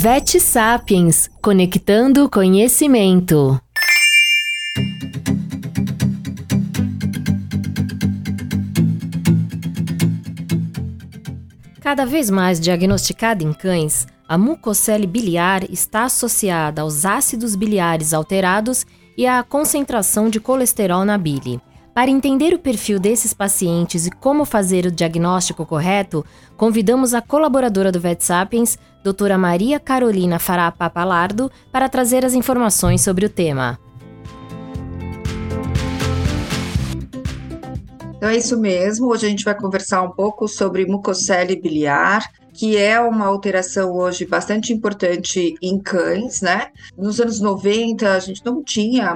Vet Sapiens Conectando Conhecimento. Cada vez mais diagnosticada em cães, a mucocele biliar está associada aos ácidos biliares alterados e à concentração de colesterol na bile. Para entender o perfil desses pacientes e como fazer o diagnóstico correto, convidamos a colaboradora do VetSapiens, doutora Maria Carolina Fará Papalardo, para trazer as informações sobre o tema. Então é isso mesmo. Hoje a gente vai conversar um pouco sobre mucocele biliar, que é uma alteração hoje bastante importante em cães, né? Nos anos 90 a gente não tinha a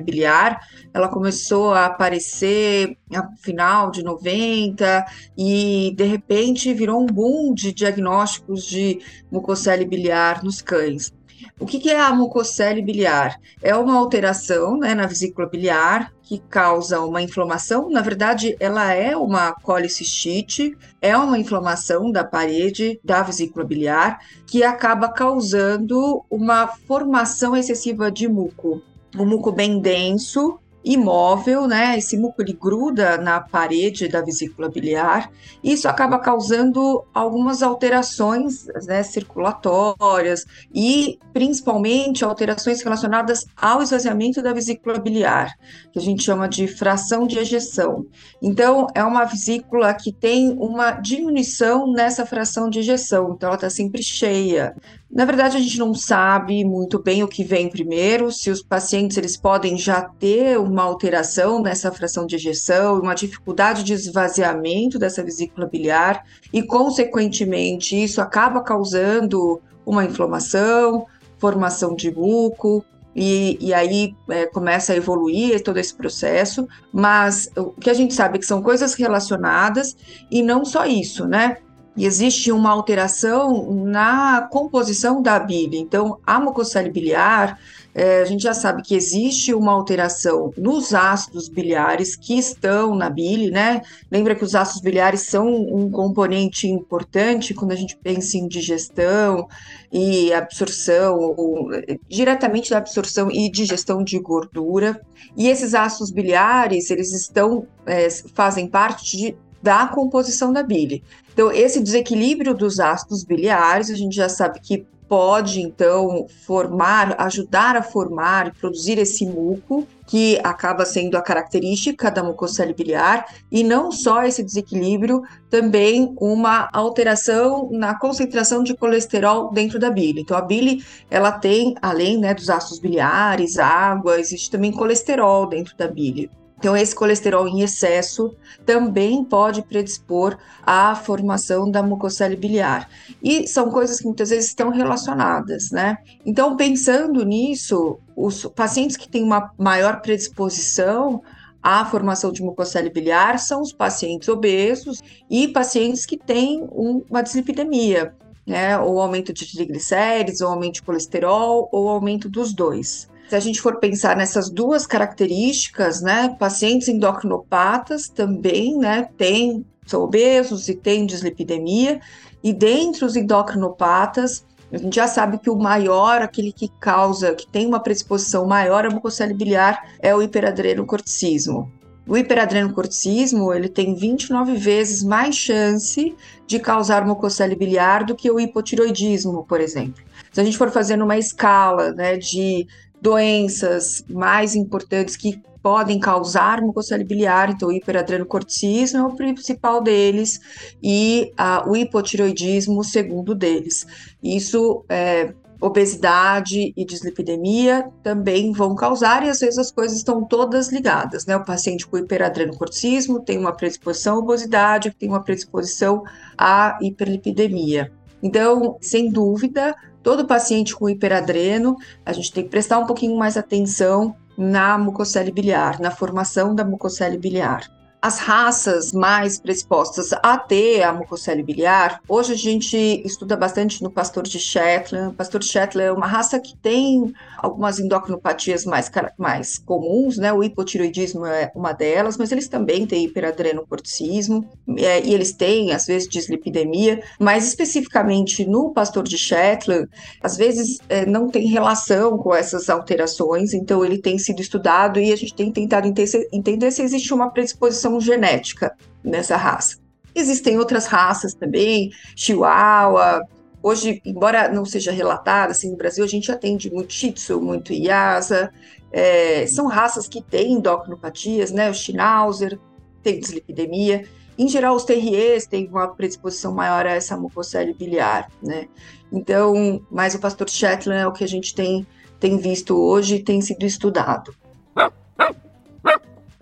biliar, ela começou a aparecer no final de 90 e de repente virou um boom de diagnósticos de mucocele biliar nos cães. O que, é a mucocele biliar? É uma alteração né, na vesícula biliar que causa uma inflamação. Na verdade, ela é uma colicistite, é uma inflamação da parede da vesícula biliar que acaba causando uma formação excessiva de muco. Um muco bem denso, imóvel, né? Esse muco ele gruda na parede da vesícula biliar. Isso acaba causando algumas alterações né, circulatórias e principalmente alterações relacionadas ao esvaziamento da vesícula biliar, que a gente chama de fração de ejeção. Então, é uma vesícula que tem uma diminuição nessa fração de ejeção, então ela está sempre cheia. Na verdade, a gente não sabe muito bem o que vem primeiro, se os pacientes eles podem já ter uma alteração nessa fração de ejeção, uma dificuldade de esvaziamento dessa vesícula biliar e, consequentemente, isso acaba causando uma inflamação, formação de muco, e, e, aí é, começa a evoluir todo esse processo, mas o que a gente sabe é que são coisas relacionadas e não só isso, né? E existe uma alteração na composição da bile. Então, a mucocele biliar, é, a gente já sabe que existe uma alteração nos ácidos biliares que estão na bile, né? Lembra que os ácidos biliares são um componente importante quando a gente pensa em digestão e absorção, ou, diretamente da absorção e digestão de gordura. E esses ácidos biliares, eles estão, é, fazem parte de da composição da bile. Então, esse desequilíbrio dos ácidos biliares, a gente já sabe que pode, então, formar, ajudar a formar e produzir esse muco, que acaba sendo a característica da mucocele biliar, e não só esse desequilíbrio, também uma alteração na concentração de colesterol dentro da bile. Então, a bile, ela tem, além né, dos ácidos biliares, água, existe também colesterol dentro da bile. Então, esse colesterol em excesso também pode predispor à formação da mucocele biliar. E são coisas que muitas vezes estão relacionadas, né? Então, pensando nisso, os pacientes que têm uma maior predisposição à formação de mucocele biliar são os pacientes obesos e pacientes que têm uma dislipidemia, né? Ou aumento de triglicérides, ou aumento de colesterol, ou aumento dos dois. Se a gente for pensar nessas duas características, né, pacientes endocrinopatas também, né, têm, são obesos e têm dislipidemia, e dentre os endocrinopatas, a gente já sabe que o maior, aquele que causa, que tem uma predisposição maior à mucocele biliar, é o hiperadrenocorticismo. O hiperadrenocorticismo, ele tem 29 vezes mais chance de causar mucocele biliar do que o hipotiroidismo, por exemplo. Se a gente for fazendo uma escala né, de doenças mais importantes que podem causar mucocele biliar, então o hiperadrenocorticismo é o principal deles e a, o hipotiroidismo o segundo deles. Isso é, obesidade e dislipidemia também vão causar, e às vezes as coisas estão todas ligadas, né? O paciente com hiperadrenocorticismo tem uma predisposição à obesidade, tem uma predisposição à hiperlipidemia. Então, sem dúvida, todo paciente com hiperadreno, a gente tem que prestar um pouquinho mais atenção na mucocele biliar, na formação da mucocele biliar. As raças mais predispostas a ter a mucocele biliar, hoje a gente estuda bastante no pastor de Shetland. O pastor de Shetland é uma raça que tem algumas endocrinopatias mais, mais comuns, né? O hipotiroidismo é uma delas, mas eles também têm hiperadrenocorticismo é, e eles têm, às vezes, dislipidemia, mas especificamente no pastor de Shetland, às vezes é, não tem relação com essas alterações, então ele tem sido estudado e a gente tem tentado entender se existe uma predisposição genética nessa raça. Existem outras raças também, Chihuahua. Hoje, embora não seja relatada assim no Brasil, a gente atende muito Shih Tzu, muito Iasa. É, são raças que têm endocrinopatias, né? O Schnauzer tem dislipidemia. Em geral, os terriers têm uma predisposição maior a essa mucocele biliar, né? Então, mas o pastor Shetland é o que a gente tem, tem visto hoje e tem sido estudado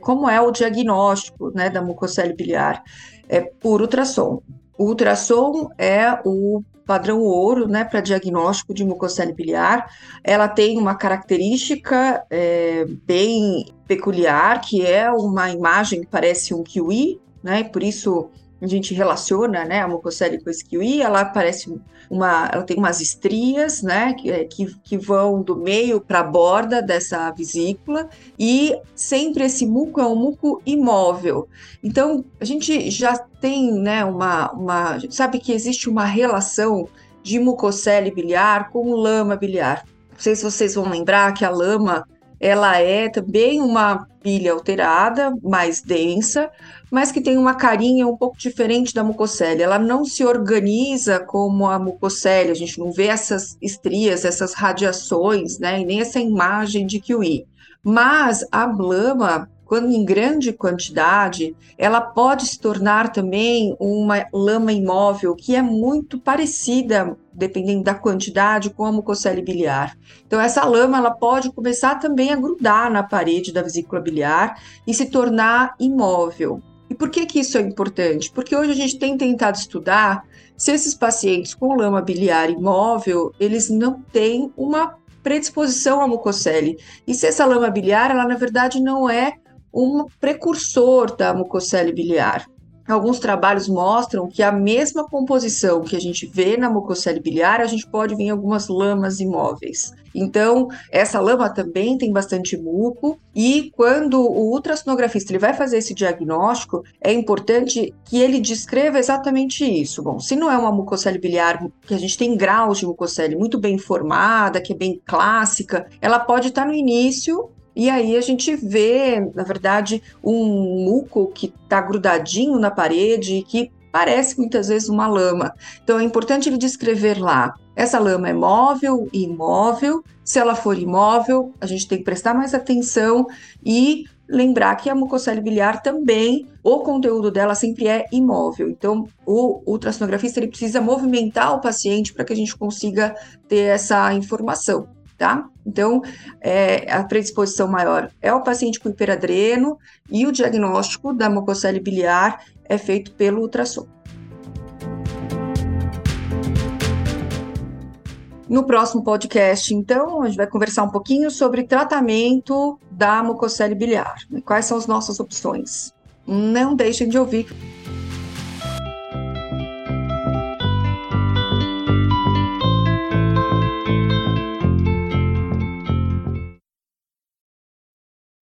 como é o diagnóstico né, da mucocele biliar? É por ultrassom. O ultrassom é o padrão ouro né, para diagnóstico de mucocele biliar. Ela tem uma característica é, bem peculiar, que é uma imagem que parece um kiwi, né, por isso a gente relaciona, né, a mucocele com esse kiwi, ela parece uma, ela tem umas estrias, né, que, é, que, vão do meio para a borda dessa vesícula e sempre esse muco é um muco imóvel. Então, a gente já tem, né, uma, uma, a gente sabe que existe uma relação de mucocele biliar com lama biliar. Não sei se vocês vão lembrar que a lama ela é também uma pilha alterada, mais densa, mas que tem uma carinha um pouco diferente da mucocele. Ela não se organiza como a mucocele, a gente não vê essas estrias, essas radiações, né, e nem essa imagem de kiwi. Mas a blama quando em grande quantidade, ela pode se tornar também uma lama imóvel que é muito parecida, dependendo da quantidade, com a mucocele biliar. Então essa lama ela pode começar também a grudar na parede da vesícula biliar e se tornar imóvel. E por que que isso é importante? Porque hoje a gente tem tentado estudar se esses pacientes com lama biliar imóvel, eles não têm uma predisposição à mucocele. E se essa lama biliar, ela na verdade não é um precursor da mucocele biliar. Alguns trabalhos mostram que a mesma composição que a gente vê na mucocele biliar, a gente pode ver em algumas lamas imóveis. Então, essa lama também tem bastante muco e quando o ultrassonografista ele vai fazer esse diagnóstico, é importante que ele descreva exatamente isso. Bom, se não é uma mucocele biliar que a gente tem graus de mucocele muito bem formada, que é bem clássica, ela pode estar no início e aí a gente vê, na verdade, um muco que está grudadinho na parede e que parece muitas vezes uma lama. Então é importante ele descrever lá. Essa lama é móvel e imóvel. Se ela for imóvel, a gente tem que prestar mais atenção e lembrar que a mucocele biliar também, o conteúdo dela sempre é imóvel. Então, o ultrassonografista ele precisa movimentar o paciente para que a gente consiga ter essa informação tá? Então, é, a predisposição maior é o paciente com hiperadreno e o diagnóstico da mucocele biliar é feito pelo ultrassom. No próximo podcast, então, a gente vai conversar um pouquinho sobre tratamento da mucocele biliar. Quais são as nossas opções? Não deixem de ouvir